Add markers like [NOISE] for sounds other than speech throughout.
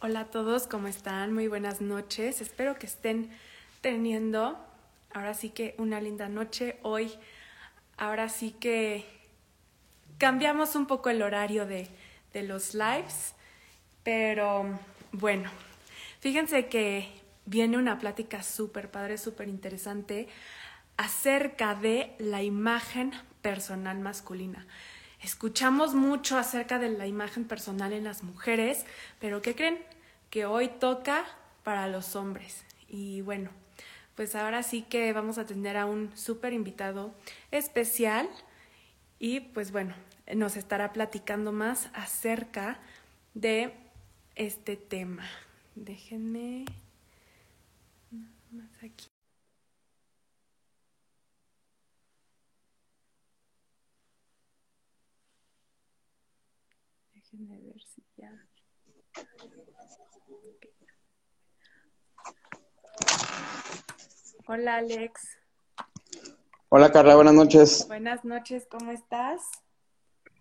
Hola a todos, ¿cómo están? Muy buenas noches. Espero que estén teniendo ahora sí que una linda noche. Hoy, ahora sí que cambiamos un poco el horario de, de los lives, pero bueno, fíjense que viene una plática súper padre, súper interesante acerca de la imagen personal masculina. Escuchamos mucho acerca de la imagen personal en las mujeres, pero ¿qué creen? Que hoy toca para los hombres. Y bueno, pues ahora sí que vamos a tener a un súper invitado especial y pues bueno, nos estará platicando más acerca de este tema. Déjenme más aquí. Déjenme ver si ya. Hola Alex. Hola Carla, buenas noches. Buenas noches, ¿cómo estás?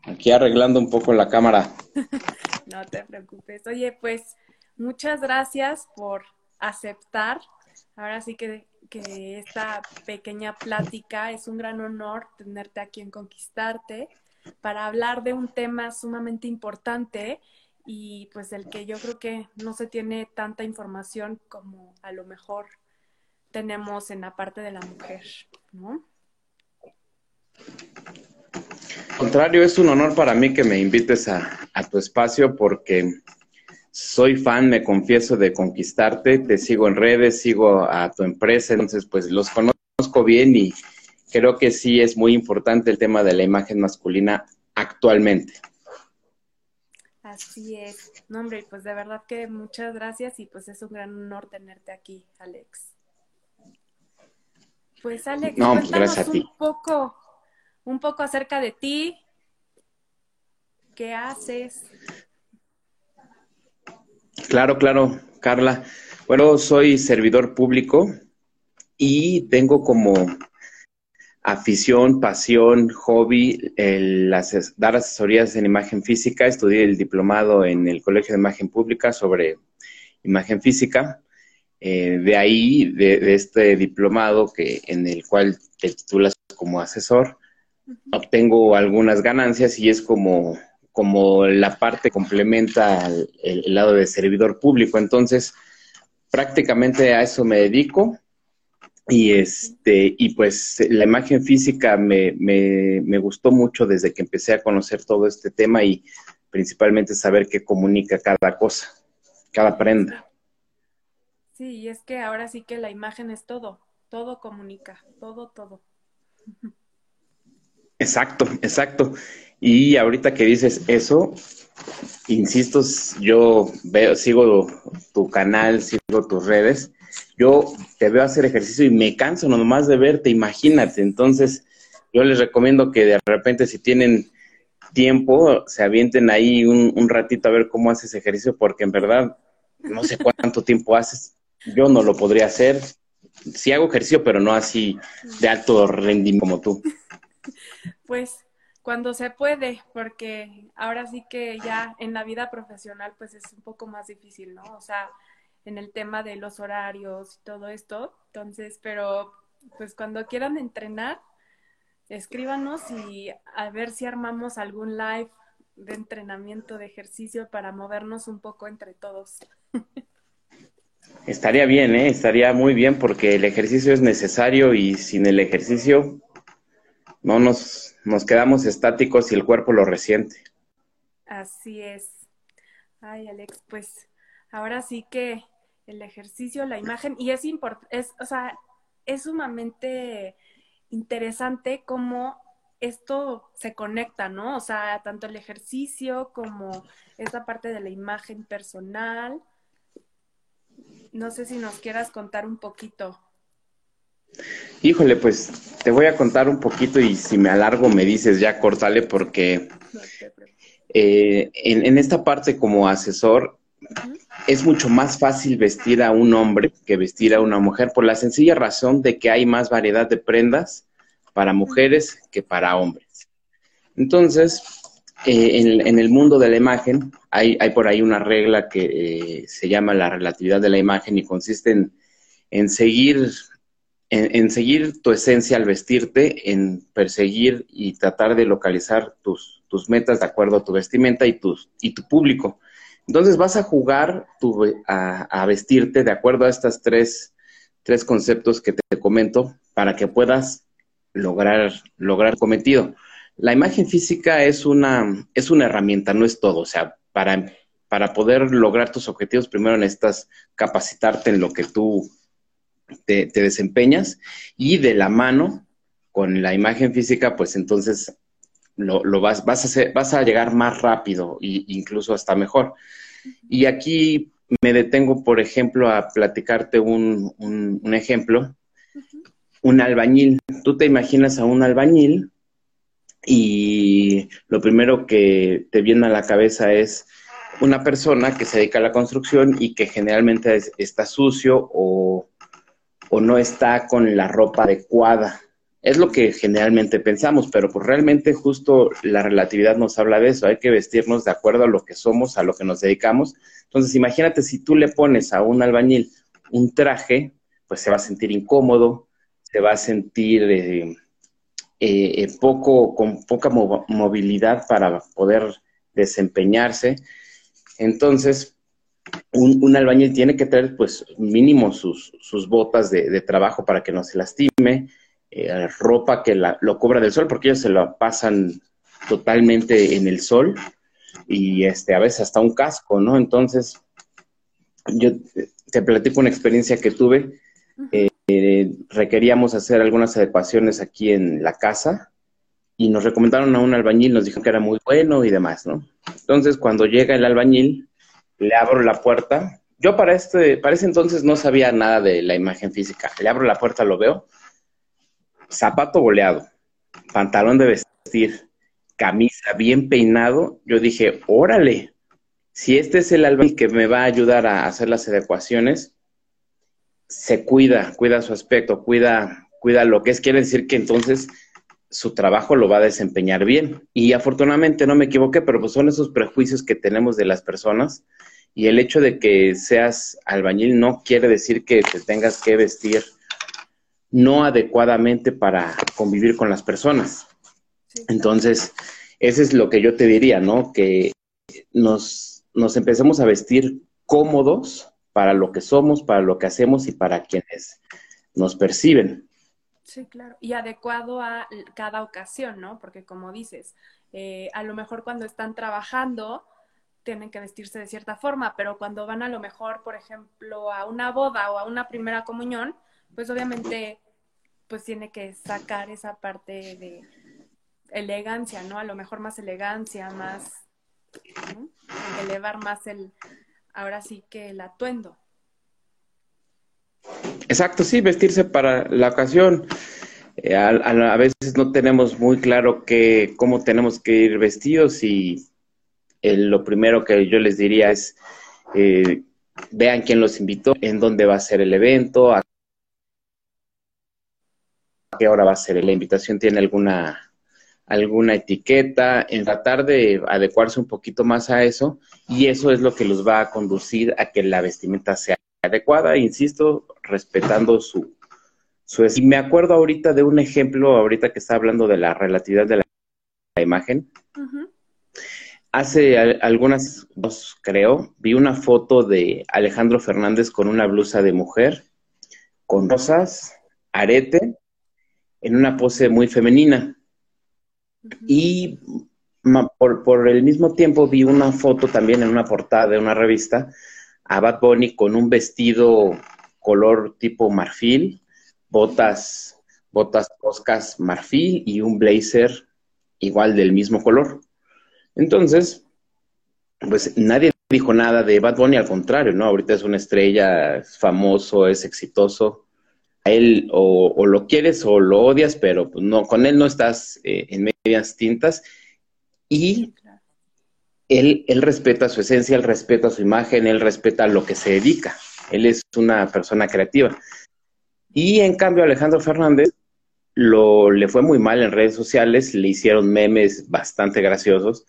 Aquí arreglando un poco la cámara. [LAUGHS] no te preocupes. Oye, pues muchas gracias por aceptar. Ahora sí que, que esta pequeña plática es un gran honor tenerte aquí en Conquistarte para hablar de un tema sumamente importante y pues el que yo creo que no se tiene tanta información como a lo mejor tenemos en la parte de la mujer, ¿no? Al contrario, es un honor para mí que me invites a, a, tu espacio porque soy fan, me confieso, de conquistarte, te sigo en redes, sigo a tu empresa, entonces pues los conozco bien y creo que sí es muy importante el tema de la imagen masculina actualmente. Así es. No, hombre, pues de verdad que muchas gracias y pues es un gran honor tenerte aquí, Alex. Pues Alex, no, pues, gracias a ti. un poco, un poco acerca de ti. ¿Qué haces? Claro, claro, Carla. Bueno, soy servidor público y tengo como afición, pasión, hobby, el dar asesorías en imagen física. Estudié el diplomado en el Colegio de Imagen Pública sobre imagen física. Eh, de ahí, de, este diplomado que, en el cual te titulas como asesor, obtengo algunas ganancias y es como, como la parte complementa el, el, lado de servidor público. Entonces, prácticamente a eso me dedico. Y este, y pues la imagen física me, me, me gustó mucho desde que empecé a conocer todo este tema y principalmente saber qué comunica cada cosa, cada prenda. Sí, y es que ahora sí que la imagen es todo, todo comunica, todo, todo. Exacto, exacto. Y ahorita que dices eso, insisto, yo veo, sigo tu canal, sigo tus redes, yo te veo hacer ejercicio y me canso nomás de verte, imagínate. Entonces, yo les recomiendo que de repente si tienen tiempo, se avienten ahí un, un ratito a ver cómo haces ejercicio, porque en verdad no sé cuánto tiempo haces, yo no lo podría hacer. Sí hago ejercicio, pero no así de alto rendimiento como tú. Pues cuando se puede, porque ahora sí que ya en la vida profesional pues es un poco más difícil, ¿no? O sea, en el tema de los horarios y todo esto. Entonces, pero pues cuando quieran entrenar, escríbanos y a ver si armamos algún live de entrenamiento de ejercicio para movernos un poco entre todos. [LAUGHS] Estaría bien, ¿eh? estaría muy bien porque el ejercicio es necesario y sin el ejercicio no nos, nos quedamos estáticos y el cuerpo lo resiente. Así es. Ay, Alex, pues ahora sí que el ejercicio, la imagen, y es importante, es, o sea, es sumamente interesante cómo esto se conecta, ¿no? O sea, tanto el ejercicio como esta parte de la imagen personal, no sé si nos quieras contar un poquito. Híjole, pues te voy a contar un poquito y si me alargo me dices ya cortale porque eh, en, en, esta parte como asesor es mucho más fácil vestir a un hombre que vestir a una mujer por la sencilla razón de que hay más variedad de prendas para mujeres que para hombres. Entonces, eh, en, el mundo de la imagen hay, por ahí una regla que eh, se llama la relatividad de la imagen y consiste en, seguir en, seguir tu esencia al vestirte, en perseguir y tratar de localizar tus, metas de acuerdo a tu vestimenta y, tus, y tu público. Entonces vas a jugar tu, a, vestirte de acuerdo a estos tres, tres conceptos que te comento para que puedas lograr, lograr cometido. La imagen física es una, es una herramienta, no es todo. O sea, para, para poder lograr tus objetivos, primero necesitas capacitarte en lo que tú te, desempeñas y de la mano con la imagen física, pues entonces lo, vas, vas, a hacer, vas a llegar más rápido e incluso hasta mejor. Y aquí me detengo, por ejemplo, a platicarte un, un, ejemplo. Un albañil. Tú te imaginas a un albañil y lo primero que te viene a la cabeza es una persona que se dedica a la construcción y que generalmente está sucio o o no está con la ropa adecuada. Es lo que generalmente pensamos, pero pues realmente justo la relatividad nos habla de eso. Hay que vestirnos de acuerdo a lo que somos, a lo que nos dedicamos. Entonces, imagínate si tú le pones a un albañil un traje, pues se va a sentir incómodo, se va a sentir eh, eh, eh, poco, con poca movilidad para poder desempeñarse. Entonces, un, albañil tiene que tener, pues, mínimo sus, botas de, trabajo para que no se lastime, eh, ropa que lo cubra del sol, porque ellos se lo pasan totalmente en el sol y este, a veces hasta un casco, ¿no? Entonces, yo te platico una experiencia que tuve. Eh, requeríamos hacer algunas adecuaciones aquí en la casa y nos recomendaron a un albañil, nos dijo que era muy bueno y demás, ¿no? Entonces, cuando llega el albañil, le abro la puerta. Yo para, este, para ese entonces no sabía nada de la imagen física. Le abro la puerta, lo veo. Zapato boleado, pantalón de vestir, camisa bien peinado. Yo dije, órale, si este es el albañil que me va a ayudar a hacer las adecuaciones, se cuida, cuida su aspecto, cuida, cuida lo que es. Quiere decir que entonces su trabajo lo va a desempeñar bien. Y afortunadamente no me equivoqué, pero pues son esos prejuicios que tenemos de las personas. Y el hecho de que seas albañil no quiere decir que te tengas que vestir no adecuadamente para convivir con las personas. Entonces, ese es lo que yo te diría, ¿no? Que nos, nos empecemos a vestir cómodos para lo que somos, para lo que hacemos y para quienes nos perciben. Sí, claro. Y adecuado a cada ocasión, ¿no? Porque como dices, eh, a lo mejor cuando están trabajando tienen que vestirse de cierta forma, pero cuando van a lo mejor, por ejemplo, a una boda o a una primera comunión, pues obviamente pues tiene que sacar esa parte de elegancia, ¿no? A lo mejor más elegancia, más elevar más el, ahora sí que el atuendo. Exacto, sí, vestirse para la ocasión. Eh, a, veces no tenemos muy claro que, cómo tenemos que ir vestidos y lo primero que yo les diría es eh, vean quién los invitó, en dónde va a ser el evento, qué hora va a ser la invitación, tiene alguna, alguna etiqueta, en tratar de adecuarse un poquito más a eso y eso es lo que los va a conducir a que la vestimenta sea adecuada, insisto, respetando su, su... Y me acuerdo ahorita de un ejemplo, ahorita que está hablando de la relatividad de la, imagen. Hace algunas, dos creo, vi una foto de Alejandro Fernández con una blusa de mujer, con rosas, arete, en una pose muy femenina. Y por, por, el mismo tiempo vi una foto también en una portada de una revista a Bad Bunny con un vestido color tipo marfil, botas, botas toscas marfil y un blazer igual del mismo color. Entonces, pues nadie dijo nada de Bad Bunny, al contrario, ¿no? Ahorita es una estrella, es famoso, es exitoso. A él o, lo quieres o lo odias, pero pues, no, con él no estás eh, en medias tintas. Y él, él respeta su esencia, él respeta su imagen, él respeta lo que se dedica. Él es una persona creativa. Y en cambio Alejandro Fernández lo, le fue muy mal en redes sociales, le hicieron memes bastante graciosos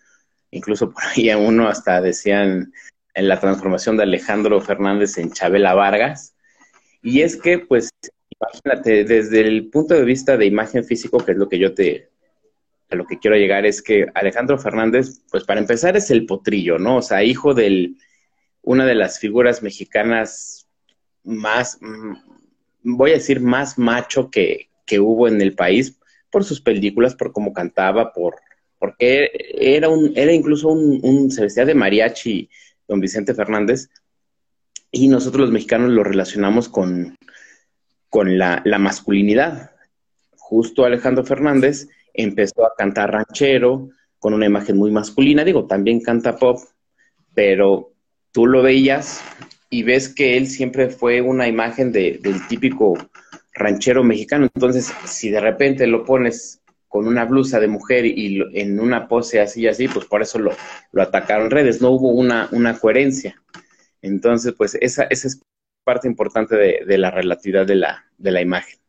incluso por ahí a uno hasta decían en la transformación de Alejandro Fernández en Chabela Vargas. Y es que, pues, imagínate, desde el punto de vista de imagen físico, que es lo que yo te, a lo que quiero llegar, es que Alejandro Fernández, pues para empezar es el potrillo, ¿no? O sea, hijo de una de las figuras mexicanas más, mm, voy a decir, más macho que, que hubo en el país por sus películas, por cómo cantaba, por porque era un, era incluso un, un se vestía de mariachi don Vicente Fernández, y nosotros los mexicanos lo relacionamos con, con la, masculinidad. Justo Alejandro Fernández empezó a cantar ranchero con una imagen muy masculina, digo, también canta pop, pero tú lo veías y ves que él siempre fue una imagen del típico ranchero mexicano. Entonces, si de repente lo pones con una blusa de mujer y en una pose así y así, pues por eso lo, lo atacaron redes, no hubo una, una coherencia. Entonces, pues esa, esa es parte importante de, de, la relatividad de la, de la imagen.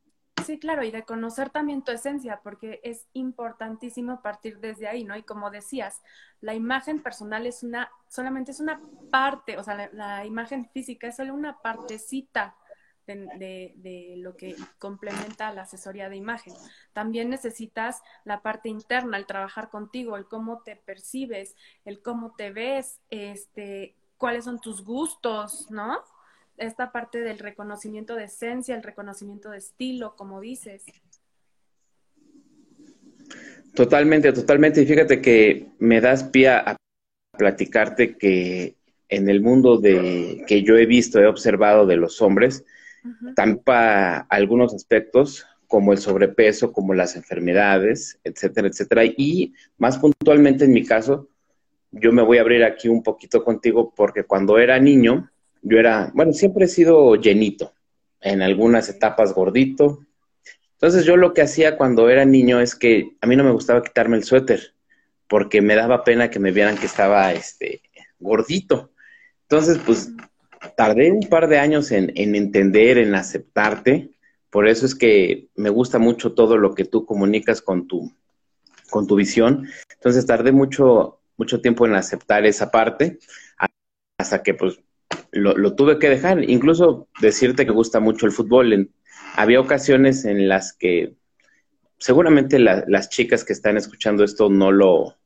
Sí, claro, y de conocer también tu esencia, porque es importantísimo partir desde ahí, ¿no? Y como decías, la imagen personal es una, solamente es una parte, o sea, la, imagen física es solo una partecita de, lo que complementa la asesoría de imagen. También necesitas la parte interna, el trabajar contigo, el cómo te percibes, el cómo te ves, este, cuáles son tus gustos, ¿no? Esta parte del reconocimiento de esencia, el reconocimiento de estilo, como dices. Totalmente, totalmente. Y fíjate que me das pie a platicarte que en el mundo de que yo he visto, he observado de los hombres, también para algunos aspectos como el sobrepeso, como las enfermedades, etcétera, etcétera. Y más puntualmente en mi caso, yo me voy a abrir aquí un poquito contigo porque cuando era niño, yo era, bueno, siempre he sido llenito, en algunas etapas gordito. Entonces yo lo que hacía cuando era niño es que a mí no me gustaba quitarme el suéter porque me daba pena que me vieran que estaba este gordito. Entonces, pues tardé un par de años en, entender, en aceptarte. Por eso es que me gusta mucho todo lo que tú comunicas con tu, con tu visión. Entonces tardé mucho, mucho tiempo en aceptar esa parte hasta que pues lo, tuve que dejar. Incluso decirte que gusta mucho el fútbol. había ocasiones en las que seguramente las chicas que están escuchando esto no lo,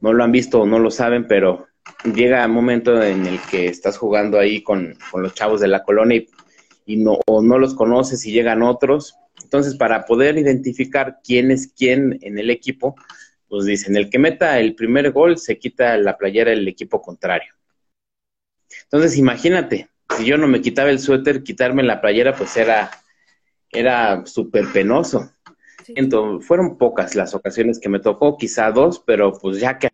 no lo han visto o no lo saben, pero llega un momento en el que estás jugando ahí con, los chavos de la colonia y, no, o no los conoces y llegan otros. Entonces, para poder identificar quién es quién en el equipo, pues dicen, el que meta el primer gol se quita la playera del equipo contrario. Entonces, imagínate, si yo no me quitaba el suéter, quitarme la playera, pues era, era súper penoso. Entonces, fueron pocas las ocasiones que me tocó, quizá dos, pero pues ya que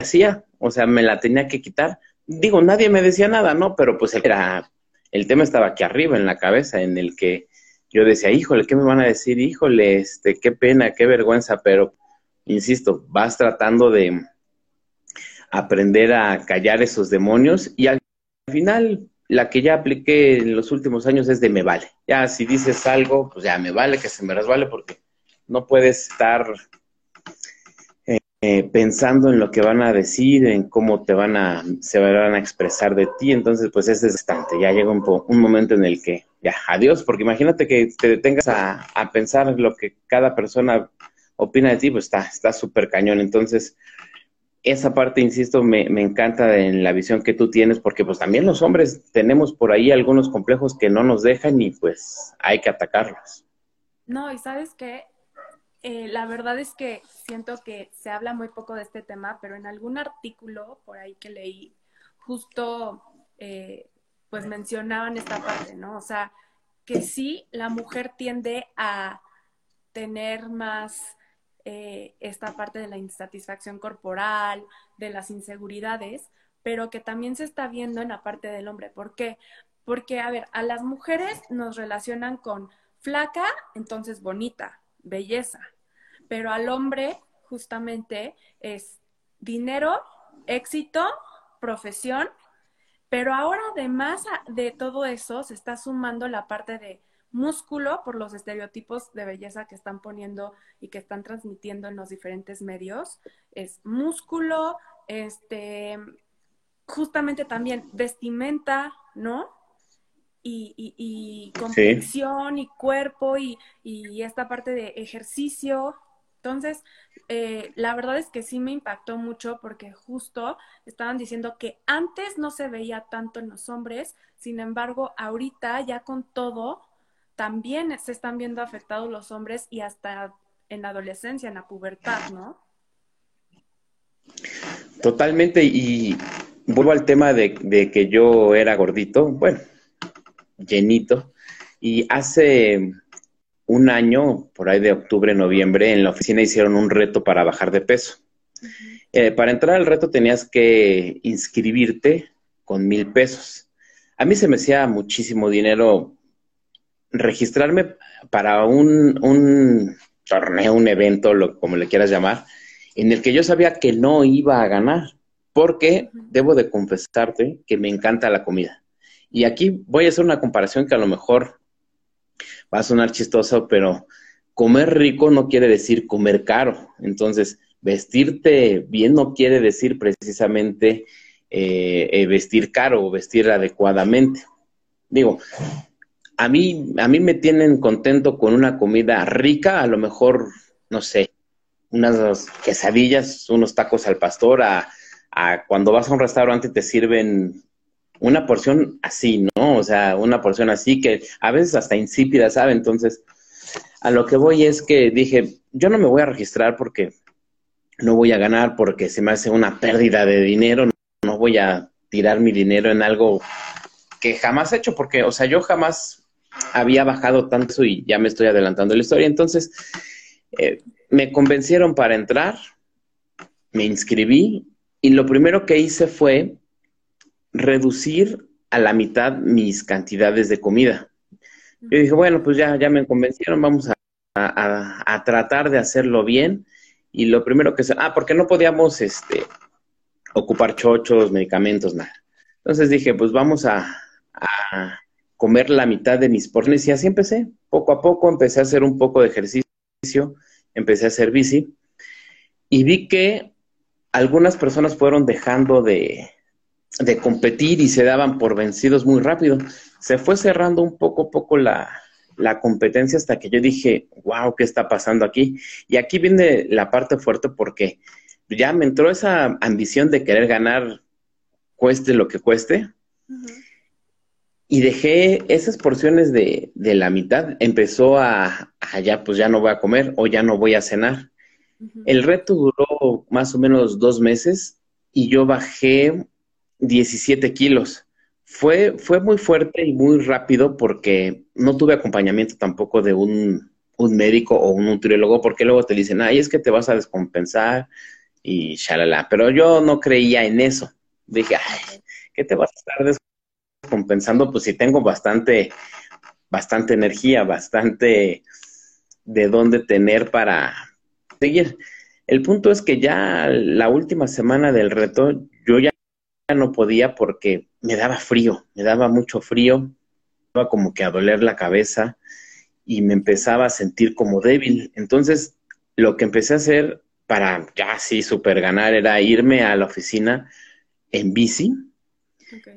hacía, o sea, me la tenía que quitar. Digo, nadie me decía nada, ¿no? Pero pues era, el tema estaba aquí arriba en la cabeza, en el que yo decía, híjole, ¿qué me van a decir? Híjole, este, qué pena, qué vergüenza, pero insisto, vas tratando de aprender a callar esos demonios y al final la que ya apliqué en los últimos años es de me vale. Ya si dices algo, pues ya me vale que se me resbale porque no puedes estar eh, pensando en lo que van a decir, en cómo te van a, se van a expresar de ti, entonces pues es distante, ya llega un, un momento en el que ya, adiós, porque imagínate que te detengas a, a pensar lo que cada persona opina de ti, pues está súper cañón, entonces esa parte, insisto, me, me encanta en la visión que tú tienes, porque pues también los hombres tenemos por ahí algunos complejos que no nos dejan y pues hay que atacarlos. No, y sabes qué, eh, la verdad es que siento que se habla muy poco de este tema, pero en algún artículo por ahí que leí, justo eh, pues mencionaban esta parte, ¿no? O sea, que sí, la mujer tiende a tener más eh, esta parte de la insatisfacción corporal, de las inseguridades, pero que también se está viendo en la parte del hombre. ¿Por qué? Porque, a ver, a las mujeres nos relacionan con flaca, entonces bonita, belleza. Pero al hombre justamente es dinero, éxito, profesión, pero ahora además de todo eso se está sumando la parte de músculo por los estereotipos de belleza que están poniendo y que están transmitiendo en los diferentes medios. Es músculo, este, justamente también vestimenta, ¿no? Y, y, y complexión y cuerpo y, y esta parte de ejercicio, entonces, eh, la verdad es que sí me impactó mucho porque justo estaban diciendo que antes no se veía tanto en los hombres, sin embargo, ahorita ya con todo, también se están viendo afectados los hombres y hasta en la adolescencia, en la pubertad, ¿no? Totalmente, y vuelvo al tema de, de que yo era gordito, bueno, llenito, y hace un año, por ahí de octubre, noviembre, en la oficina hicieron un reto para bajar de peso. Eh, para entrar al reto tenías que inscribirte con mil pesos. A mí se me hacía muchísimo dinero registrarme para un, un torneo, un evento, lo, como le quieras llamar, en el que yo sabía que no iba a ganar, porque debo de confesarte que me encanta la comida. Y aquí voy a hacer una comparación que a lo mejor va a sonar chistoso, pero comer rico no quiere decir comer caro. Entonces, vestirte bien no quiere decir precisamente eh, eh, vestir caro o vestir adecuadamente. Digo, a mí, a mí me tienen contento con una comida rica, a lo mejor, no sé, unas quesadillas, unos tacos al pastor, a, cuando vas a un restaurante te sirven una porción así, ¿no? O sea, una porción así que a veces hasta insípida, ¿sabe? Entonces, a lo que voy es que dije, yo no me voy a registrar porque no voy a ganar, porque se me hace una pérdida de dinero, no voy a tirar mi dinero en algo que jamás he hecho, porque, o sea, yo jamás había bajado tanto y ya me estoy adelantando la historia. Entonces, eh, me convencieron para entrar, me inscribí y lo primero que hice fue reducir a la mitad mis cantidades de comida. Yo dije, bueno, pues ya, ya me convencieron, vamos a, tratar de hacerlo bien. Y lo primero que se, ah, porque no podíamos este, ocupar chochos, medicamentos, nada. Entonces dije, pues vamos a, a comer la mitad de mis porciones y así empecé. Poco a poco empecé a hacer un poco de ejercicio, empecé a hacer bici y vi que algunas personas fueron dejando de, de competir y se daban por vencidos muy rápido. Se fue cerrando un poco a poco la, la competencia hasta que yo dije, wow, ¿qué está pasando aquí? Y aquí viene la parte fuerte porque ya me entró esa ambición de querer ganar, cueste lo que cueste. Y dejé esas porciones de, de, la mitad, empezó a, a, ya, pues ya no voy a comer o ya no voy a cenar. El reto duró más o menos dos meses y yo bajé 17 kilos. Fue, fue muy fuerte y muy rápido porque no tuve acompañamiento tampoco de un, un médico o un nutriólogo, porque luego te dicen, ay, es que te vas a descompensar y shalala. Pero yo no creía en eso. Dije, ay, ¿qué te vas a estar descompensando? Pues si tengo bastante, bastante energía, bastante de dónde tener para seguir. El punto es que ya la última semana del reto, yo ya no podía porque me daba frío, me daba mucho frío, estaba como que a doler la cabeza y me empezaba a sentir como débil. Entonces, lo que empecé a hacer para ya sí super ganar era irme a la oficina en bici,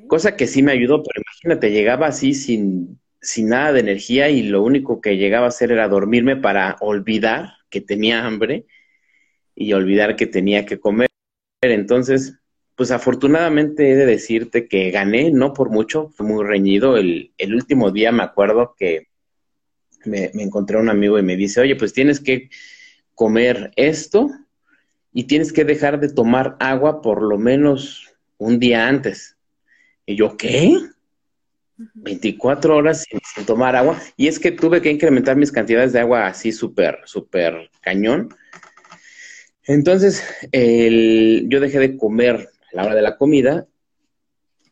cosa que sí me ayudó, pero imagínate, llegaba así sin, sin nada de energía y lo único que llegaba a hacer era dormirme para olvidar que tenía hambre y olvidar que tenía que comer. Entonces, pues afortunadamente he de decirte que gané, no por mucho, fue muy reñido. El, último día me acuerdo que me, encontré un amigo y me dice, oye, pues tienes que comer esto y tienes que dejar de tomar agua por lo menos un día antes. Y yo, ¿qué? 24 horas sin, tomar agua. Y es que tuve que incrementar mis cantidades de agua así súper, súper cañón. Entonces, yo dejé de comer la hora de la comida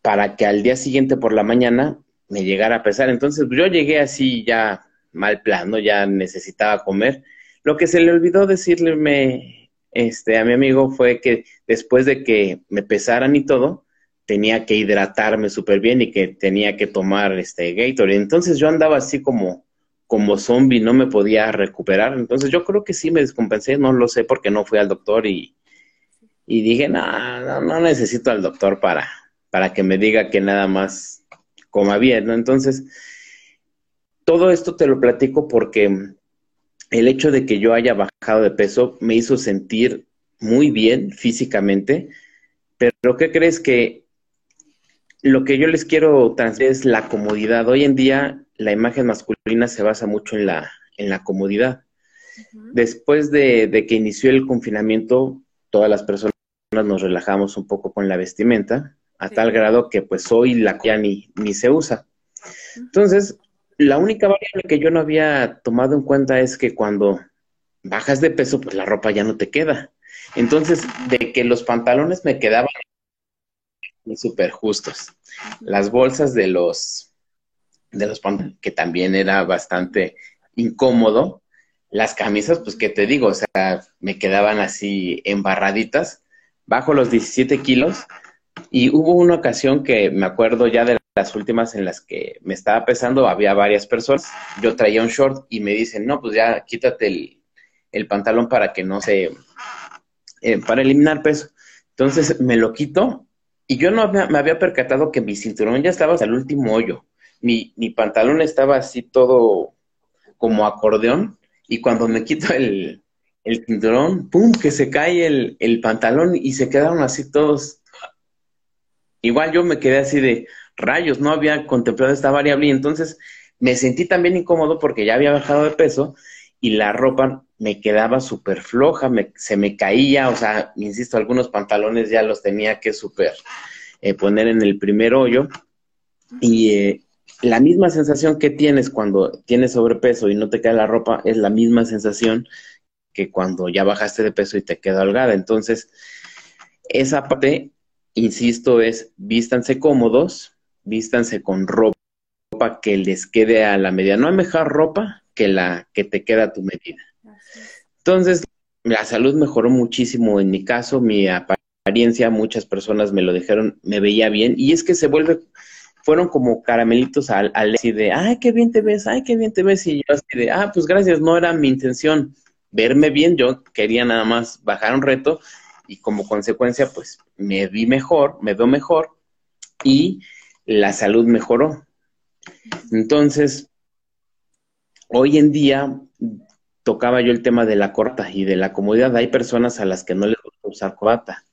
para que al día siguiente por la mañana me llegara a pesar. Entonces yo llegué así ya mal plano, ya necesitaba comer. Lo que se le olvidó decirle este, a mi amigo fue que después de que me pesaran y todo, tenía que hidratarme súper bien y que tenía que tomar este Gatorade. Entonces yo andaba así como, como zombie, no me podía recuperar. Entonces yo creo que sí me descompensé, no lo sé porque no fui al doctor y, y dije, no, no, no necesito al doctor para, para que me diga que nada más coma bien, ¿no? Entonces, todo esto te lo platico porque el hecho de que yo haya bajado de peso me hizo sentir muy bien físicamente, pero ¿qué crees que lo que yo les quiero transmitir es la comodidad? Hoy en día la imagen masculina se basa mucho en la, en la comodidad. Después de, de, que inició el confinamiento, todas las personas nos relajamos un poco con la vestimenta, a tal grado que pues hoy la ya ni, ni se usa. Entonces, la única variable que yo no había tomado en cuenta es que cuando bajas de peso, pues la ropa ya no te queda. Entonces, de que los pantalones me quedaban súper justos. Las bolsas de los, de los pantalones, que también era bastante incómodo. Las camisas, pues, ¿qué te digo? O sea, me quedaban así embarraditas. Bajo los 17 kilos. Y hubo una ocasión que me acuerdo ya de las últimas en las que me estaba pesando, había varias personas, yo traía un short y me dicen, no, pues ya quítate el, pantalón para que no se, eh, para eliminar peso. Entonces me lo quito y yo no me, había percatado que mi cinturón ya estaba hasta el último hoyo. Mi, mi pantalón estaba así todo como acordeón y cuando me quito el, el cinturón, ¡pum!, que se cae el, el pantalón y se quedaron así todos. Igual yo me quedé así de, rayos, no había contemplado esta variable y entonces me sentí también incómodo porque ya había bajado de peso y la ropa me quedaba súper floja, se me caía, o sea, insisto, algunos pantalones ya los tenía que súper eh, poner en el primer hoyo y eh, la misma sensación que tienes cuando tienes sobrepeso y no te cae la ropa es la misma sensación que cuando ya bajaste de peso y te queda holgada. Entonces, esa parte, insisto, es vístanse cómodos, vístanse con ropa que les quede a la medida. No hay mejor ropa que la que te queda a tu medida. Entonces, la salud mejoró muchísimo en mi caso, mi apariencia, muchas personas me lo dijeron, me veía bien, y es que se vuelve, fueron como caramelitos al, al de, ay, qué bien te ves, ay, qué bien te ves, y yo así de, ah, pues gracias, no era mi intención verme bien, yo quería nada más bajar un reto, y como consecuencia, pues me vi mejor, me veo mejor, y la salud mejoró. Entonces, hoy en día tocaba yo el tema de la corta y de la comodidad. Hay personas a las que no les gusta usar corbata.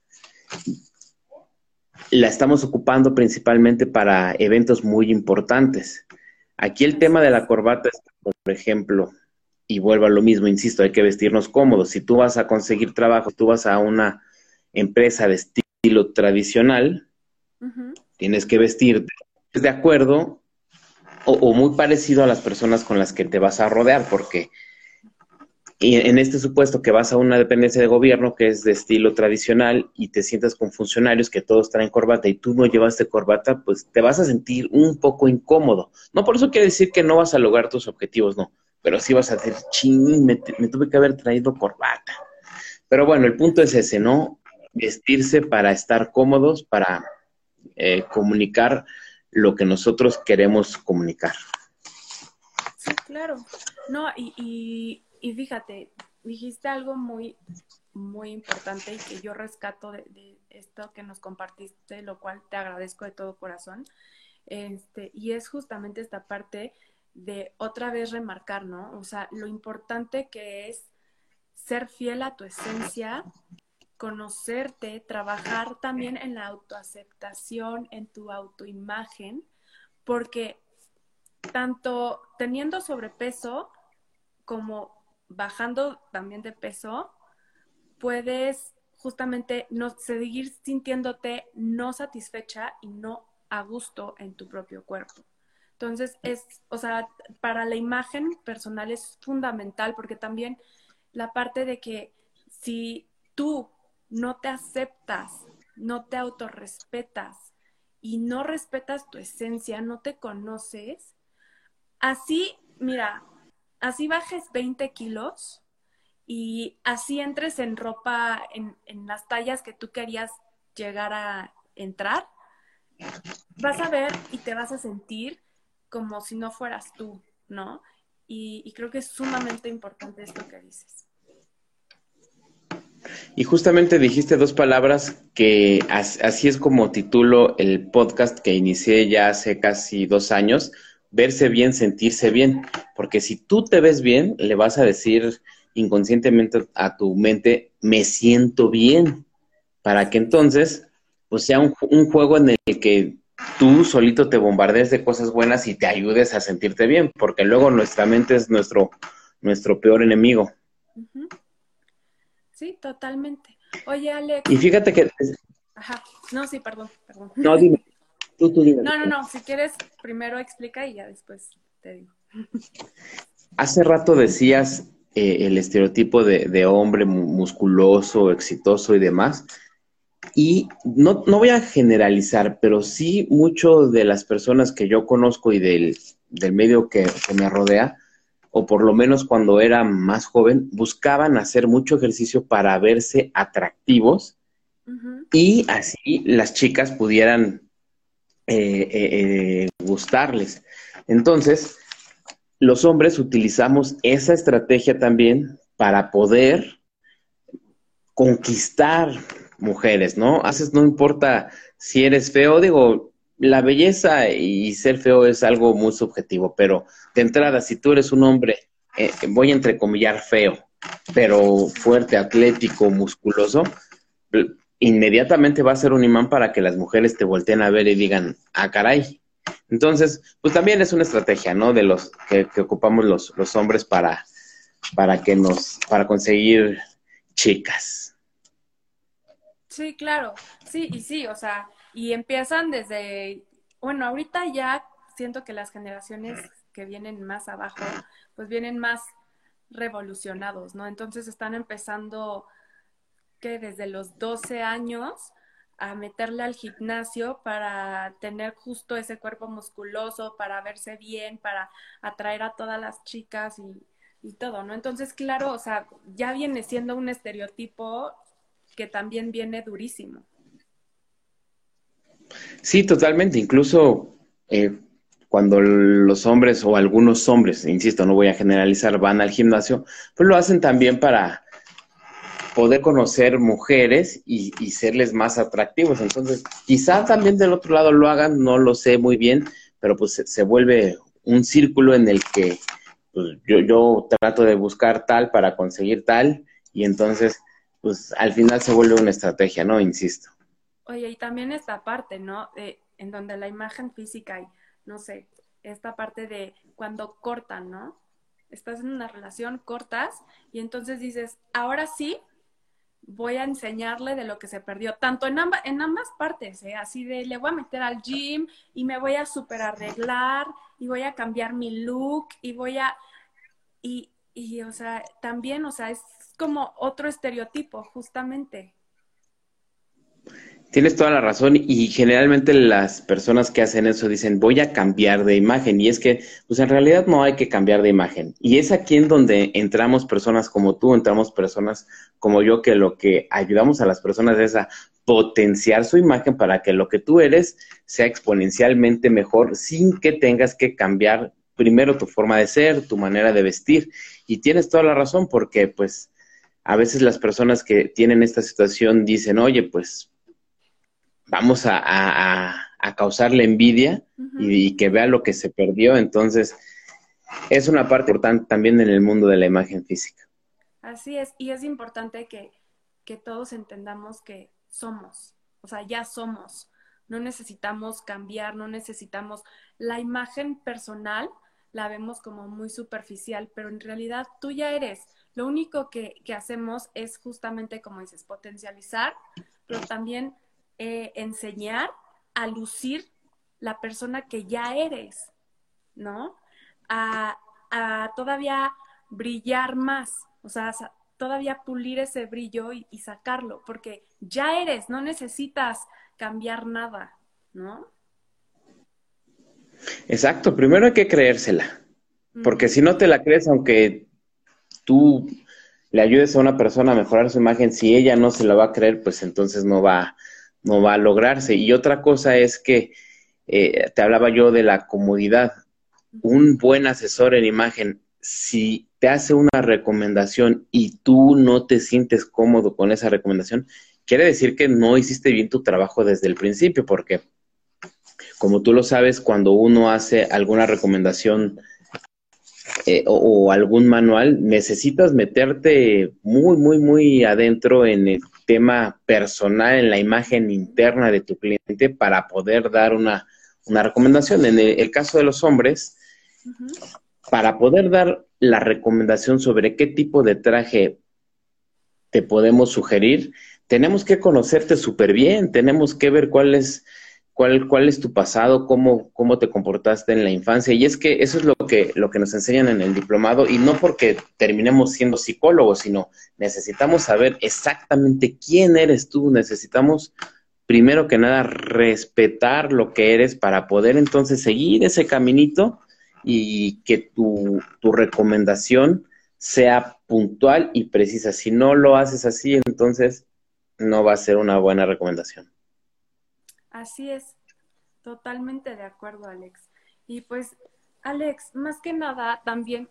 La estamos ocupando principalmente para eventos muy importantes. Aquí el tema de la corbata es, por ejemplo, y vuelvo a lo mismo, insisto, hay que vestirnos cómodos. Si tú vas a conseguir trabajo, tú vas a una empresa de estilo tradicional, tienes que vestirte de acuerdo o, muy parecido a las personas con las que te vas a rodear, porque en este supuesto que vas a una dependencia de gobierno que es de estilo tradicional y te sientas con funcionarios que todos traen corbata y tú no llevaste corbata, pues te vas a sentir un poco incómodo. No por eso quiere decir que no vas a lograr tus objetivos, no, pero sí vas a decir, ching, me, me tuve que haber traído corbata. Pero bueno, el punto es ese, ¿no? Vestirse para estar cómodos, para eh, comunicar lo que nosotros queremos comunicar. Sí, claro. No, y, y, fíjate, dijiste algo muy, muy importante y que yo rescato de, esto que nos compartiste, lo cual te agradezco de todo corazón. Este, y es justamente esta parte de otra vez remarcar, ¿no? O sea, lo importante que es ser fiel a tu esencia conocerte, trabajar también en la autoaceptación, en tu autoimagen, porque tanto teniendo sobrepeso como bajando también de peso, puedes justamente no seguir sintiéndote no satisfecha y no a gusto en tu propio cuerpo. Entonces es, o sea, para la imagen personal es fundamental porque también la parte de que si tú no te aceptas, no te autorrespetas y no respetas tu esencia, no te conoces, así, mira, así bajes 20 kilos y así entres en ropa, en, en las tallas que tú querías llegar a entrar, vas a ver y te vas a sentir como si no fueras tú, ¿no? y, creo que es sumamente importante esto que dices. Y justamente dijiste dos palabras que así es como titulo el podcast que inicié ya hace casi dos años, verse bien, sentirse bien, porque si tú te ves bien, le vas a decir inconscientemente a tu mente, me siento bien, para que entonces pues sea un, un juego en el que tú solito te bombardees de cosas buenas y te ayudes a sentirte bien, porque luego nuestra mente es nuestro, nuestro peor enemigo. Sí, totalmente. Oye, Alex. Y fíjate que... Ajá, no, sí, perdón, perdón. No, dime. Tú, tú dime. No, no, no, si quieres, primero explica y ya después te digo. Hace rato decías eh, el estereotipo de, de hombre musculoso, exitoso y demás. Y no, no voy a generalizar, pero sí mucho de las personas que yo conozco y del, medio que, me rodea, o por lo menos cuando era más joven, buscaban hacer mucho ejercicio para verse atractivos y así las chicas pudieran eh, eh, eh, gustarles. Entonces, los hombres utilizamos esa estrategia también para poder conquistar mujeres, ¿no? Haces, no importa si eres feo, digo, la belleza y ser feo es algo muy subjetivo, pero de entrada, si tú eres un hombre, voy a entrecomillar feo, pero fuerte, atlético, musculoso, inmediatamente va a ser un imán para que las mujeres te volteen a ver y digan, ah, caray. Entonces, pues también es una estrategia, ¿no? De los que, que ocupamos los, los hombres para, para que nos, para conseguir chicas. Sí, claro, sí, y sí, o sea, y empiezan desde, bueno, ahorita ya siento que las generaciones que vienen más abajo, pues vienen más revolucionados, ¿no? Entonces están empezando que desde los 12 años a meterle al gimnasio para tener justo ese cuerpo musculoso, para verse bien, para atraer a todas las chicas y, y todo, ¿no? Entonces, claro, o sea, ya viene siendo un estereotipo que también viene durísimo. Sí, totalmente. Incluso eh, cuando los hombres o algunos hombres, insisto, no voy a generalizar, van al gimnasio, pues lo hacen también para poder conocer mujeres y, serles más atractivos. Entonces, quizá también del otro lado lo hagan, no lo sé muy bien, pero pues se, vuelve un círculo en el que pues, yo, yo trato de buscar tal para conseguir tal y entonces pues al final se vuelve una estrategia, ¿no? Insisto. Oye, y también esta parte, ¿no? en donde la imagen física y, no sé, esta parte de cuando cortan, ¿no? Estás en una relación, cortas y entonces dices, ahora sí voy a enseñarle de lo que se perdió, tanto en, en ambas partes, ¿eh? así de le voy a meter al gym y me voy a super arreglar y voy a cambiar mi look y voy a... Y, y, o sea, también, o sea, es como otro estereotipo, justamente. Tienes toda la razón y generalmente las personas que hacen eso dicen voy a cambiar de imagen y es que pues en realidad no hay que cambiar de imagen. Y es aquí en donde entramos personas como tú, entramos personas como yo que lo que ayudamos a las personas es a potenciar su imagen para que lo que tú eres sea exponencialmente mejor sin que tengas que cambiar primero tu forma de ser, tu manera de vestir. Y tienes toda la razón porque pues a veces las personas que tienen esta situación dicen, oye, pues vamos a, causarle envidia y, que vea lo que se perdió. Entonces, es una parte importante también en el mundo de la imagen física. Así es, y es importante que, que todos entendamos que somos, o sea, ya somos. No necesitamos cambiar, no necesitamos la imagen personal la vemos como muy superficial, pero en realidad tú ya eres. Lo único que, hacemos es justamente, como dices, potencializar, pero también eh, enseñar a lucir la persona que ya eres, ¿no? A, todavía brillar más, o sea, todavía pulir ese brillo y, y, sacarlo, porque ya eres, no necesitas cambiar nada, ¿no? Exacto, primero hay que creérsela, porque si no te la crees, aunque tú le ayudes a una persona a mejorar su imagen, si ella no se la va a creer, pues entonces no va, no va a lograrse. Y otra cosa es que eh, te hablaba yo de la comodidad. Un buen asesor en imagen si te hace una recomendación y tú no te sientes cómodo con esa recomendación, quiere decir que no hiciste bien tu trabajo desde el principio, porque como tú lo sabes, cuando uno hace alguna recomendación eh, o, algún manual, necesitas meterte muy, muy, muy adentro en el tema personal, en la imagen interna de tu cliente para poder dar una, recomendación. En el, caso de los hombres, para poder dar la recomendación sobre qué tipo de traje te podemos sugerir, tenemos que conocerte súper bien, tenemos que ver cuál es cuál, cuál es tu pasado, cómo, cómo te comportaste en la infancia. Y es que eso es lo que, lo que nos enseñan en el diplomado, y no porque terminemos siendo psicólogos, sino necesitamos saber exactamente quién eres tú, necesitamos primero que nada respetar lo que eres para poder entonces seguir ese caminito y que tu, tu recomendación sea puntual y precisa. Si no lo haces así, entonces no va a ser una buena recomendación. Así es, totalmente de acuerdo, Alex. Y pues, Alex, más que nada, también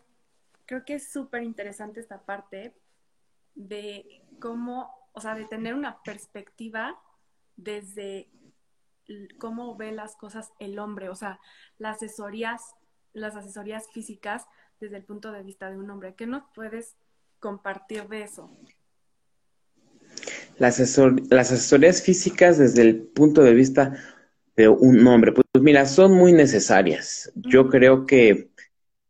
creo que es súper interesante esta parte de cómo, o sea, de tener una perspectiva desde cómo ve las cosas el hombre, o sea, las asesorías, las asesorías físicas desde el punto de vista de un hombre. ¿Qué nos puedes compartir de eso? Las, las asesorías físicas desde el punto de vista de un hombre, pues mira, son muy necesarias. Yo creo que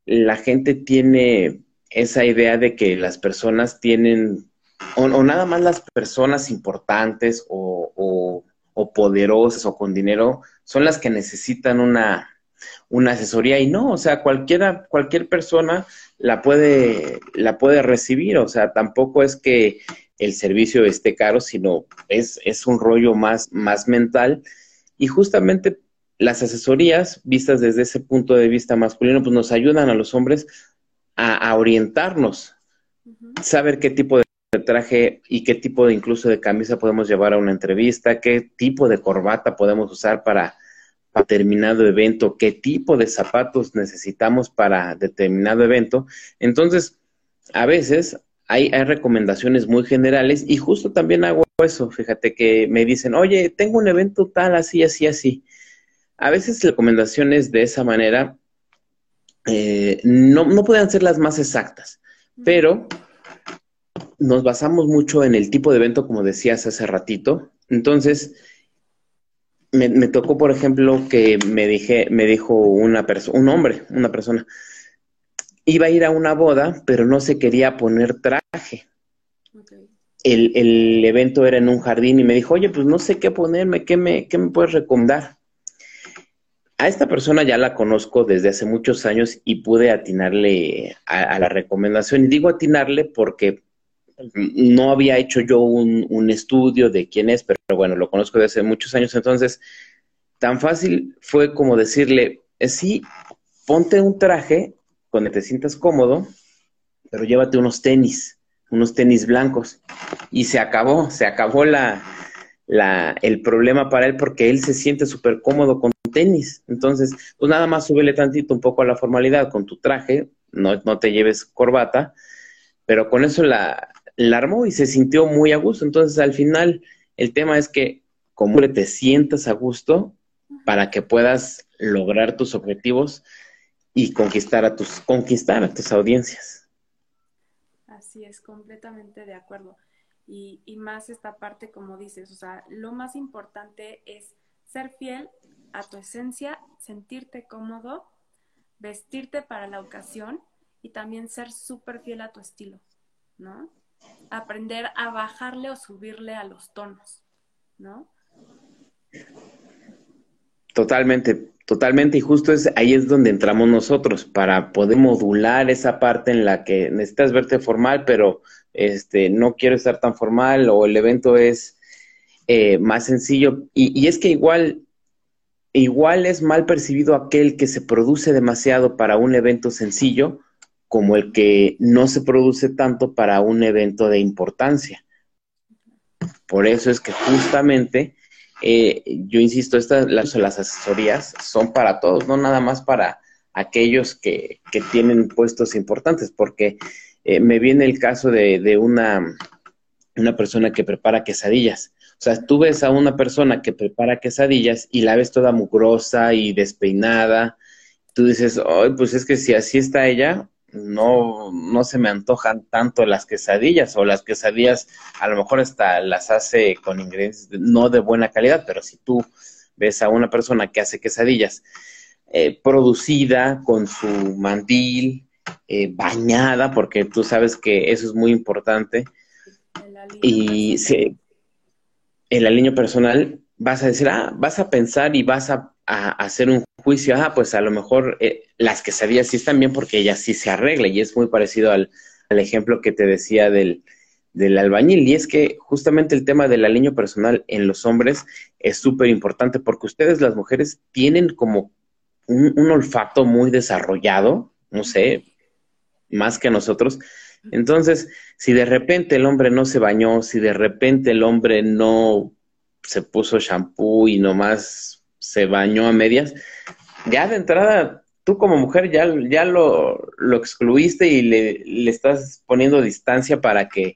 la gente tiene esa idea de que las personas tienen, o, nada más las personas importantes o, o, poderosas o con dinero son las que necesitan una, una asesoría. Y no, o sea, cualquiera, cualquier persona la puede, la puede recibir, o sea, tampoco es que el servicio esté caro, sino es, es un rollo más, más mental. Y justamente las asesorías, vistas desde ese punto de vista masculino, pues nos ayudan a los hombres a, orientarnos, saber qué tipo de traje y qué tipo de incluso de camisa podemos llevar a una entrevista, qué tipo de corbata podemos usar para, para determinado evento, qué tipo de zapatos necesitamos para determinado evento. Entonces, a veces hay, recomendaciones muy generales y justo también hago eso, fíjate que me dicen, oye, tengo un evento tal, así, así, así. A veces recomendaciones de esa manera eh, no, no pueden ser las más exactas, pero nos basamos mucho en el tipo de evento, como decías hace ratito. Entonces, me, me tocó, por ejemplo, que me dije, me dijo una persona, un hombre, una persona, iba a ir a una boda, pero no se quería poner traje. El, el, evento era en un jardín y me dijo, oye, pues no sé qué ponerme, ¿qué me, qué me puedes recomendar? A esta persona ya la conozco desde hace muchos años y pude atinarle a, la recomendación. Y digo atinarle porque no había hecho yo un, un, estudio de quién es, pero bueno, lo conozco desde hace muchos años. Entonces, tan fácil fue como decirle, eh, sí, ponte un traje donde te sientas cómodo, pero llévate unos tenis, unos tenis blancos. Y se acabó, se acabó la, la, el problema para él porque él se siente súper cómodo con tenis. Entonces, pues nada más súbele tantito un poco a la formalidad con tu traje, no, no te lleves corbata, pero con eso la, la armó y se sintió muy a gusto. Entonces, al final, el tema es que como te sientas a gusto para que puedas lograr tus objetivos y conquistar a tus, conquistar a tus audiencias. Así es, completamente de acuerdo. Y, y más esta parte, como dices, o sea, lo más importante es ser fiel a tu esencia, sentirte cómodo, vestirte para la ocasión y también ser súper fiel a tu estilo, ¿no? Aprender a bajarle o subirle a los tonos, ¿no? Totalmente. Totalmente, y justo es, ahí es donde entramos nosotros, para poder modular esa parte en la que necesitas verte formal, pero este, no quiero estar tan formal, o el evento es eh, más sencillo. Y, y, es que igual, igual es mal percibido aquel que se produce demasiado para un evento sencillo, como el que no se produce tanto para un evento de importancia. Por eso es que justamente eh, yo insisto, estas las, las, asesorías son para todos, no nada más para aquellos que, que tienen puestos importantes, porque eh, me viene el caso de, de una, una persona que prepara quesadillas. O sea, tú ves a una persona que prepara quesadillas y la ves toda mugrosa y despeinada. Tú dices, ay, pues es que si así está ella, no, no se me antojan tanto las quesadillas o las quesadillas a lo mejor hasta las hace con ingredientes no de buena calidad, pero si tú ves a una persona que hace quesadillas eh, producida con su mandil, eh, bañada, porque tú sabes que eso es muy importante, y el aliño personal, vas a decir, ah, vas a pensar y vas a, hacer un juicio, ah, pues a lo mejor eh, las quesadillas sí están bien porque ella sí se arregla, y es muy parecido al, al ejemplo que te decía del, del albañil. Y es que justamente el tema del aliño personal en los hombres es súper importante porque ustedes, las mujeres, tienen como un, olfato muy desarrollado, no sé, más que nosotros. Entonces, si de repente el hombre no se bañó, si de repente el hombre no se puso shampoo y nomás se bañó a medias, ya de entrada, tú como mujer ya, ya lo, lo excluiste y le, le, estás poniendo distancia para que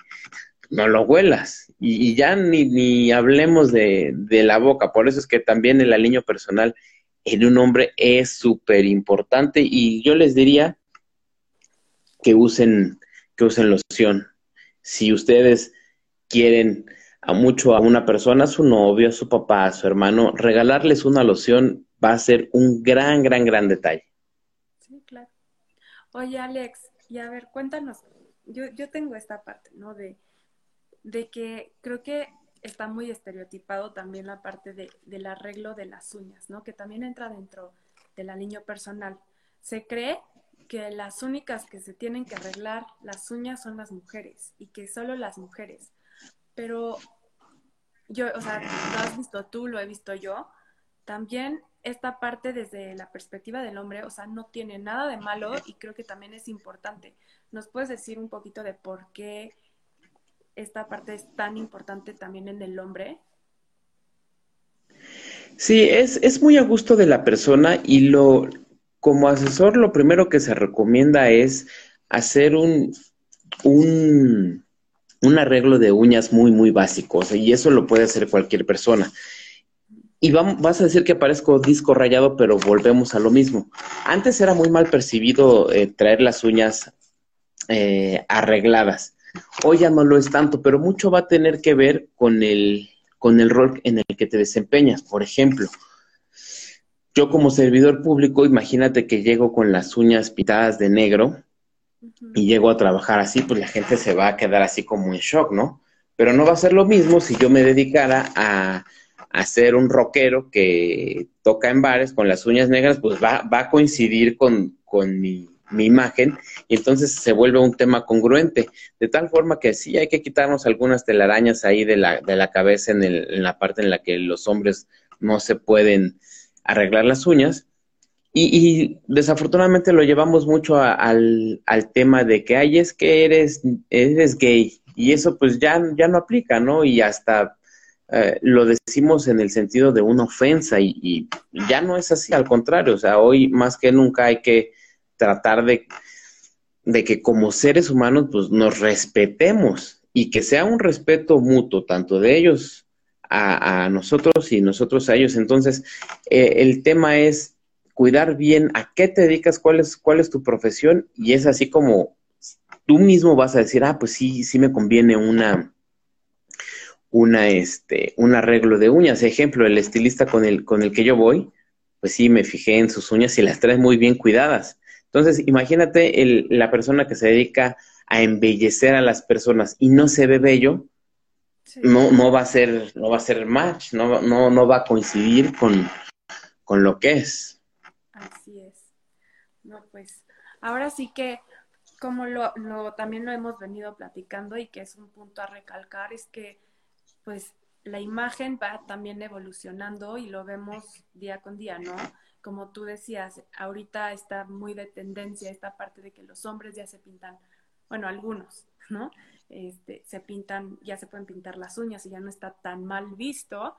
no lo huelas. Y, ya ni, ni hablemos de, de, la boca. Por eso es que también el aliño personal en un hombre es súper importante y yo les diría que usen, que usen loción. Si ustedes quieren a mucho a una persona, a su novio, a su papá, a su hermano, regalarles una loción va a ser un gran, gran, gran detalle. Sí, claro. Oye, Alex, y a ver, cuéntanos, yo, yo tengo esta parte, ¿no? De, de que creo que está muy estereotipado también la parte de, del arreglo de las uñas, ¿no? Que también entra dentro del aliño personal. Se cree que las únicas que se tienen que arreglar las uñas son las mujeres y que solo las mujeres. Pero yo, o sea, lo has visto tú, lo he visto yo. También esta parte desde la perspectiva del hombre, o sea, no tiene nada de malo y creo que también es importante. ¿Nos puedes decir un poquito de por qué esta parte es tan importante también en el hombre? Sí, es, es muy a gusto de la persona y lo, como asesor, lo primero que se recomienda es hacer un, un, un arreglo de uñas muy, muy básico. y eso lo puede hacer cualquier persona. Y vas a decir que parezco disco rayado, pero volvemos a lo mismo. Antes era muy mal percibido eh, traer las uñas eh, arregladas. Hoy ya no lo es tanto, pero mucho va a tener que ver con el, con el rol en el que te desempeñas. Por ejemplo, yo como servidor público, imagínate que llego con las uñas pintadas de negro y llego a trabajar así, pues la gente se va a quedar así como en shock, ¿no? Pero no va a ser lo mismo si yo me dedicara a, ser un rockero que toca en bares con las uñas negras, pues va, va a coincidir con, con mi mi imagen y entonces se vuelve un tema congruente, de tal forma que sí hay que quitarnos algunas telarañas ahí de la, de la cabeza en la parte en la que los hombres no se pueden arreglar las uñas. Y, y desafortunadamente lo llevamos mucho al, al, tema de que, ay, es que eres, eres gay. Y eso pues ya, ya no aplica, ¿no? Y hasta eh, lo decimos en el sentido de una ofensa y, ya no es así, al contrario, o sea, hoy más que nunca hay que tratar de, de que como seres humanos pues nos respetemos y que sea un respeto mutuo, tanto de ellos a, a nosotros y nosotros a ellos. Entonces, eh, el tema es cuidar bien a qué te dedicas, cuál es, cuál es tu profesión, y es así como tú mismo vas a decir, ah, pues sí, sí me conviene una, una, este, un arreglo de uñas. Ejemplo, el estilista con el, con el que yo voy, pues sí, me fijé en sus uñas y las trae muy bien cuidadas. Entonces, imagínate el, la persona que se dedica a embellecer a las personas y no se ve bello, sí. no, no va a ser, no va a ser match, no, no, no va a coincidir con, con lo que es. No, pues, ahora sí que, como lo, lo, también lo hemos venido platicando y que es un punto a recalcar, es que, pues, la imagen va también evolucionando y lo vemos día con día, ¿no? como tú decías, ahorita está muy de tendencia esta parte de que los hombres ya se pintan, bueno, algunos, ¿no? Este, se pintan, ya se pueden pintar las uñas y ya no está tan mal visto.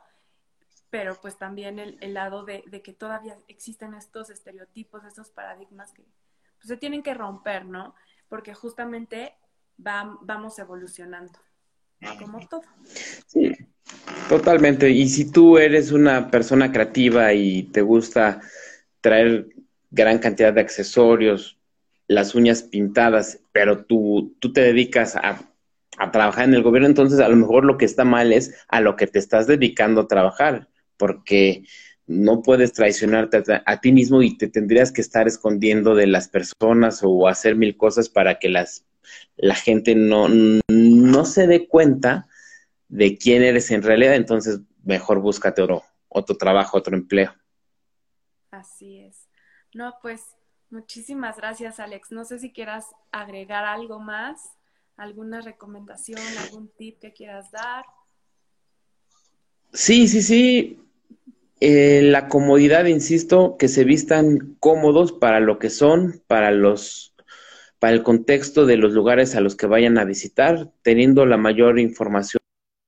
Pero pues también el, el lado de, de, que todavía existen estos estereotipos, estos paradigmas que pues, se tienen que romper, ¿no? Porque justamente va, vamos evolucionando, como todo. Sí, totalmente. Y si tú eres una persona creativa y te gusta traer gran cantidad de accesorios, las uñas pintadas, pero tú, tú te dedicas a, a trabajar en el gobierno, entonces a lo mejor lo que está mal es a lo que te estás dedicando a trabajar porque no puedes traicionarte a, ti mismo y te tendrías que estar escondiendo de las personas o hacer mil cosas para que las, la gente no, no se dé cuenta de quién eres en realidad, entonces mejor búscate otro, otro trabajo, otro empleo. Así es. No, pues muchísimas gracias, Alex. No sé si quieras agregar algo más, alguna recomendación, algún tip que quieras dar. Sí, sí, sí. Eh, la comodidad, insisto, que se vistan cómodos para lo que son, para los, para el contexto de los lugares a los que vayan a visitar, teniendo la mayor información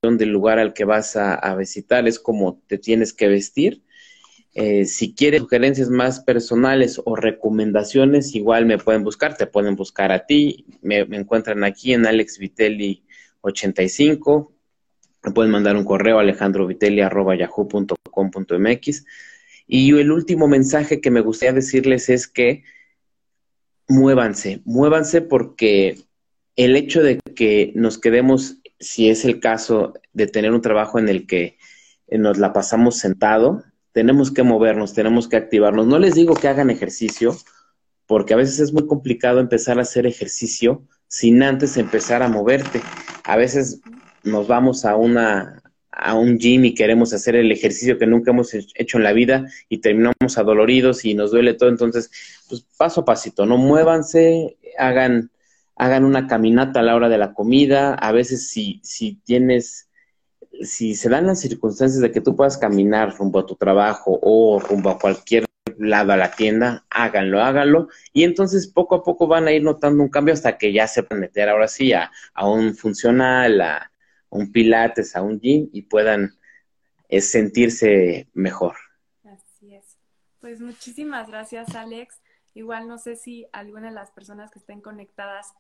del lugar al que vas a, visitar, es como te tienes que vestir. Eh, si quieres sugerencias más personales o recomendaciones, igual me pueden buscar, te pueden buscar a ti, me, me encuentran aquí en Alex Vitelli 85, me pueden mandar un correo a alejandrovitelli.yahoo.com.mx. Y el último mensaje que me gustaría decirles es que muévanse, muévanse porque el hecho de que nos quedemos, si es el caso de tener un trabajo en el que nos la pasamos sentado, tenemos que movernos, tenemos que activarnos. No les digo que hagan ejercicio, porque a veces es muy complicado empezar a hacer ejercicio sin antes empezar a moverte. A veces nos vamos a una a un gym y queremos hacer el ejercicio que nunca hemos hecho en la vida y terminamos adoloridos y nos duele todo, entonces, pues paso a pasito, no muévanse, hagan hagan una caminata a la hora de la comida, a veces si si tienes si se dan las circunstancias de que tú puedas caminar rumbo a tu trabajo o rumbo a cualquier lado a la tienda, háganlo, háganlo, y entonces poco a poco van a ir notando un cambio hasta que ya sepan meter ahora sí a, a un funcional, a, un pilates, a un gym y puedan eh, sentirse mejor. Así es. Pues muchísimas gracias, Alex. Igual no sé si alguna de las personas que estén conectadas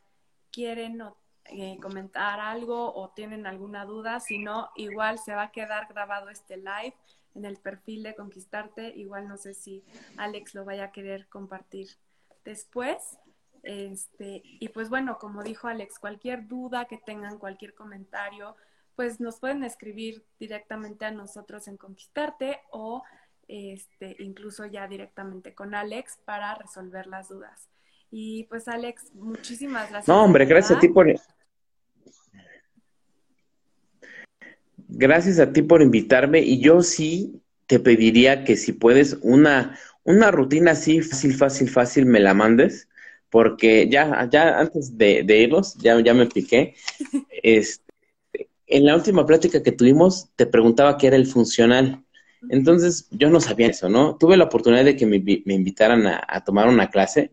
quieren eh, comentar algo o tienen alguna duda. Si no, igual se va a quedar grabado este live en el perfil de Conquistarte. Igual no sé si Alex lo vaya a querer compartir después. Este, y pues bueno, como dijo Alex, cualquier duda que tengan, cualquier comentario, pues nos pueden escribir directamente a nosotros en Conquistarte o este, incluso ya directamente con Alex para resolver las dudas. Y pues Alex, muchísimas gracias. No, hombre, gracias a ti por... Gracias a ti por invitarme y yo sí te pediría que si puedes una, una rutina así fácil, fácil, fácil me la mandes porque ya, ya antes de, irnos, ya, ya me piqué, [LAUGHS] este, en la última plática que tuvimos te preguntaba qué era el funcional. Entonces yo no sabía eso, ¿no? Tuve la oportunidad de que me, invitaran a, tomar una clase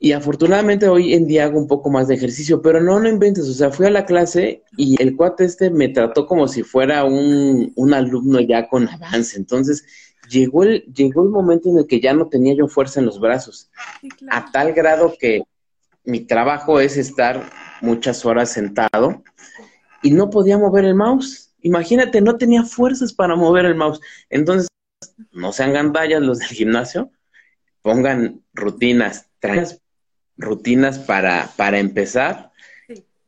y afortunadamente hoy en día hago un poco más de ejercicio, pero no, no inventes, o sea, fui a la clase y el cuate este me trató como si fuera un, un alumno ya con avance. Entonces llegó el, llegó el momento en el que ya no tenía yo fuerza en los brazos, a tal grado que mi trabajo es estar muchas horas sentado y no podía mover el mouse. Imagínate, no tenía fuerzas para mover el mouse. Entonces, no sean gandallas los del gimnasio, pongan rutinas, rutinas para, para empezar.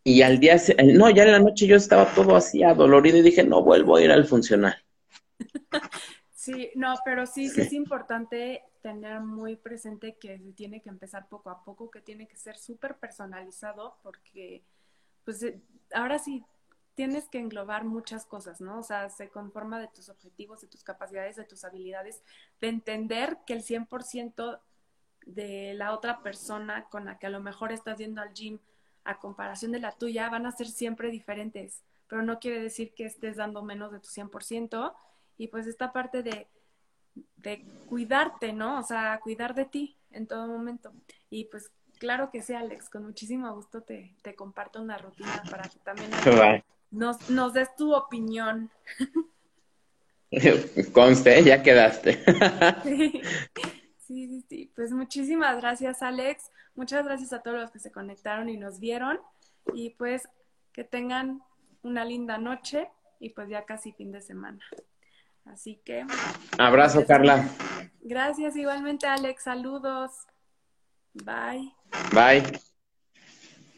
Y al día, no, ya en la noche yo estaba todo así adolorido y dije, no vuelvo a ir al funcional. [LAUGHS] Sí, no, pero sí, sí es importante tener muy presente que se tiene que empezar poco a poco, que tiene que ser súper personalizado, porque pues eh, ahora sí tienes que englobar muchas cosas, ¿no? O sea, se conforma de tus objetivos, de tus capacidades, de tus habilidades, de entender que el 100% de la otra persona con la que a lo mejor estás yendo al gym a comparación de la tuya van a ser siempre diferentes, pero no quiere decir que estés dando menos de tu 100% y pues esta parte de, de cuidarte, ¿no? O sea, cuidar de ti en todo momento. Y pues claro que sí, Alex, con muchísimo gusto te, te comparto una rutina para que también [LAUGHS] nos, nos des tu opinión. [LAUGHS] Conste, ya quedaste. [LAUGHS] Sí. sí, sí, sí. Pues muchísimas gracias, Alex. Muchas gracias a todos los que se conectaron y nos vieron. Y pues que tengan una linda noche y pues ya casi fin de semana. Así que. Abrazo. Pues, Carla. Gracias igualmente, Alex. Saludos. Bye. Bye.